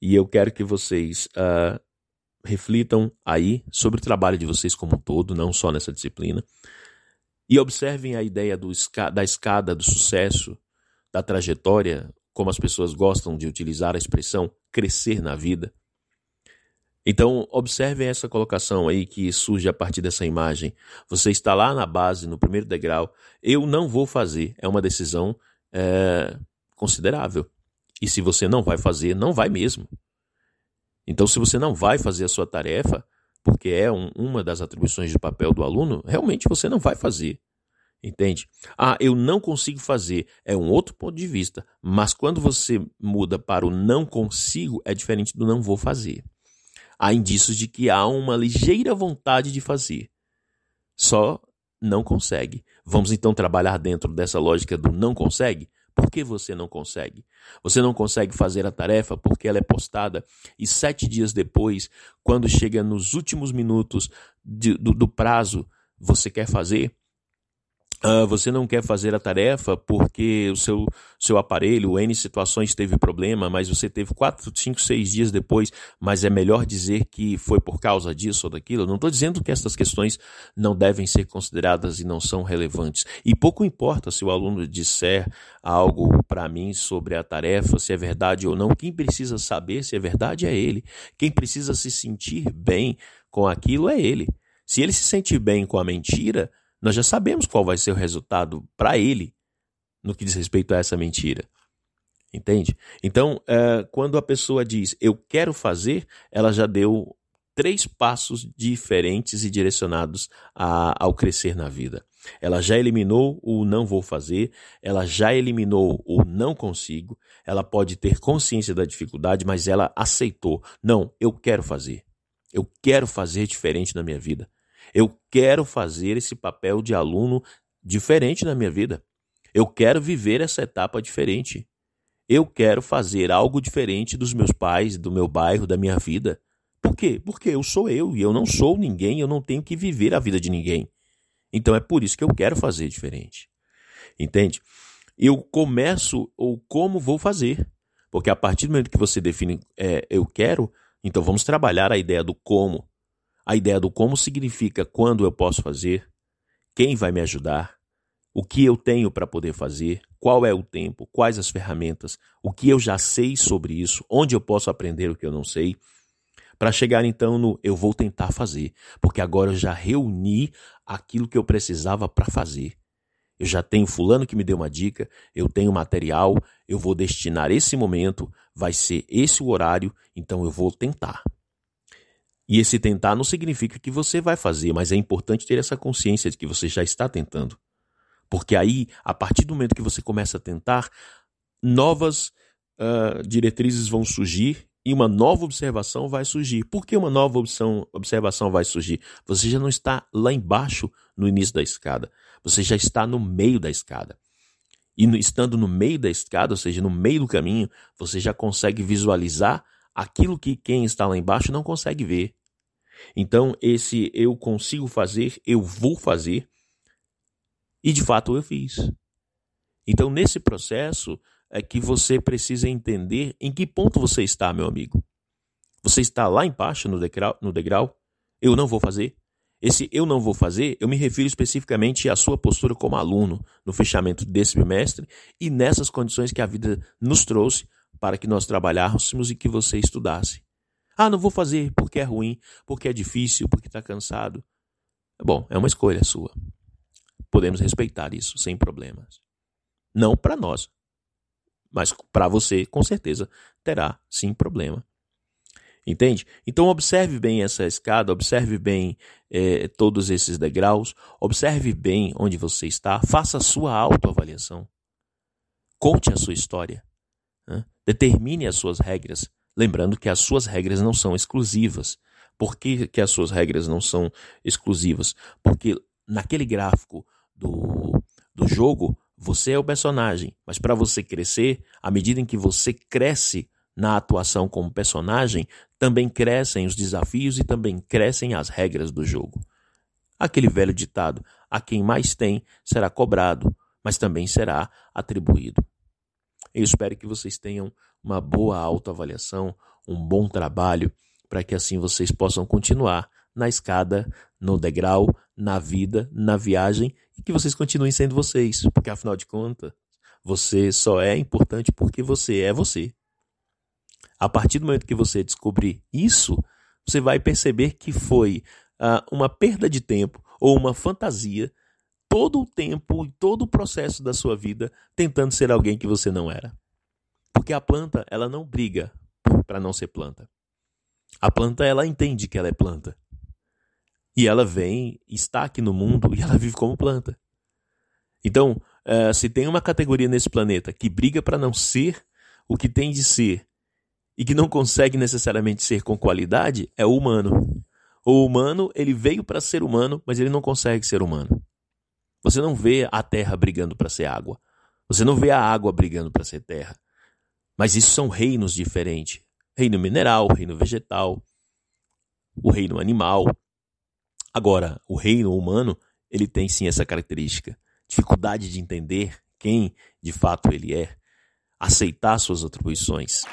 E eu quero que vocês uh, reflitam aí sobre o trabalho de vocês como um todo, não só nessa disciplina. E observem a ideia do, da escada do sucesso, da trajetória, como as pessoas gostam de utilizar a expressão crescer na vida. Então, observem essa colocação aí que surge a partir dessa imagem. Você está lá na base, no primeiro degrau. Eu não vou fazer. É uma decisão é, considerável. E se você não vai fazer, não vai mesmo. Então, se você não vai fazer a sua tarefa, porque é um, uma das atribuições de papel do aluno, realmente você não vai fazer. Entende? Ah, eu não consigo fazer. É um outro ponto de vista. Mas quando você muda para o não consigo, é diferente do não vou fazer há indícios de que há uma ligeira vontade de fazer. Só não consegue. Vamos então trabalhar dentro dessa lógica do não consegue? Por que você não consegue? Você não consegue fazer a tarefa porque ela é postada e sete dias depois, quando chega nos últimos minutos de, do, do prazo, você quer fazer? Uh, você não quer fazer a tarefa porque o seu, seu aparelho, N situações, teve problema, mas você teve 4, 5, 6 dias depois, mas é melhor dizer que foi por causa disso ou daquilo. Não estou dizendo que essas questões não devem ser consideradas e não são relevantes. E pouco importa se o aluno disser algo para mim sobre a tarefa, se é verdade ou não. Quem precisa saber se é verdade é ele. Quem precisa se sentir bem com aquilo é ele. Se ele se sentir bem com a mentira, nós já sabemos qual vai ser o resultado para ele no que diz respeito a essa mentira. Entende? Então, é, quando a pessoa diz eu quero fazer, ela já deu três passos diferentes e direcionados a, ao crescer na vida. Ela já eliminou o não vou fazer, ela já eliminou o não consigo, ela pode ter consciência da dificuldade, mas ela aceitou. Não, eu quero fazer. Eu quero fazer diferente na minha vida. Eu quero fazer esse papel de aluno diferente na minha vida. Eu quero viver essa etapa diferente. Eu quero fazer algo diferente dos meus pais, do meu bairro, da minha vida. Por quê? Porque eu sou eu e eu não sou ninguém, eu não tenho que viver a vida de ninguém. Então é por isso que eu quero fazer diferente. Entende? Eu começo ou como vou fazer. Porque a partir do momento que você define é, eu quero, então vamos trabalhar a ideia do como. A ideia do como significa quando eu posso fazer, quem vai me ajudar, o que eu tenho para poder fazer, qual é o tempo, quais as ferramentas, o que eu já sei sobre isso, onde eu posso aprender o que eu não sei, para chegar então no eu vou tentar fazer, porque agora eu já reuni aquilo que eu precisava para fazer. Eu já tenho fulano que me deu uma dica, eu tenho material, eu vou destinar esse momento, vai ser esse o horário, então eu vou tentar. E esse tentar não significa que você vai fazer, mas é importante ter essa consciência de que você já está tentando. Porque aí, a partir do momento que você começa a tentar, novas uh, diretrizes vão surgir e uma nova observação vai surgir. Por que uma nova observação vai surgir? Você já não está lá embaixo no início da escada, você já está no meio da escada. E estando no meio da escada, ou seja, no meio do caminho, você já consegue visualizar aquilo que quem está lá embaixo não consegue ver. Então, esse eu consigo fazer, eu vou fazer, e de fato eu fiz. Então, nesse processo é que você precisa entender em que ponto você está, meu amigo. Você está lá embaixo no degrau, no degrau? Eu não vou fazer? Esse eu não vou fazer, eu me refiro especificamente à sua postura como aluno no fechamento desse bimestre e nessas condições que a vida nos trouxe para que nós trabalhássemos e que você estudasse. Ah, não vou fazer porque é ruim, porque é difícil, porque está cansado. Bom, é uma escolha sua. Podemos respeitar isso sem problemas. Não para nós, mas para você, com certeza, terá sim problema. Entende? Então, observe bem essa escada, observe bem eh, todos esses degraus, observe bem onde você está, faça a sua autoavaliação. Conte a sua história. Né? Determine as suas regras. Lembrando que as suas regras não são exclusivas. Por que, que as suas regras não são exclusivas? Porque naquele gráfico do, do jogo, você é o personagem, mas para você crescer, à medida em que você cresce na atuação como personagem, também crescem os desafios e também crescem as regras do jogo. Aquele velho ditado: a quem mais tem será cobrado, mas também será atribuído. Eu espero que vocês tenham uma boa autoavaliação, um bom trabalho, para que assim vocês possam continuar na escada, no degrau, na vida, na viagem e que vocês continuem sendo vocês, porque afinal de contas, você só é importante porque você é você. A partir do momento que você descobrir isso, você vai perceber que foi uh, uma perda de tempo ou uma fantasia todo o tempo e todo o processo da sua vida tentando ser alguém que você não era. Porque a planta, ela não briga para não ser planta. A planta, ela entende que ela é planta. E ela vem, está aqui no mundo e ela vive como planta. Então, uh, se tem uma categoria nesse planeta que briga para não ser o que tem de ser e que não consegue necessariamente ser com qualidade, é o humano. O humano, ele veio para ser humano, mas ele não consegue ser humano. Você não vê a terra brigando para ser água. Você não vê a água brigando para ser terra. Mas isso são reinos diferentes: reino mineral, reino vegetal, o reino animal. Agora, o reino humano, ele tem sim essa característica: dificuldade de entender quem de fato ele é, aceitar suas atribuições.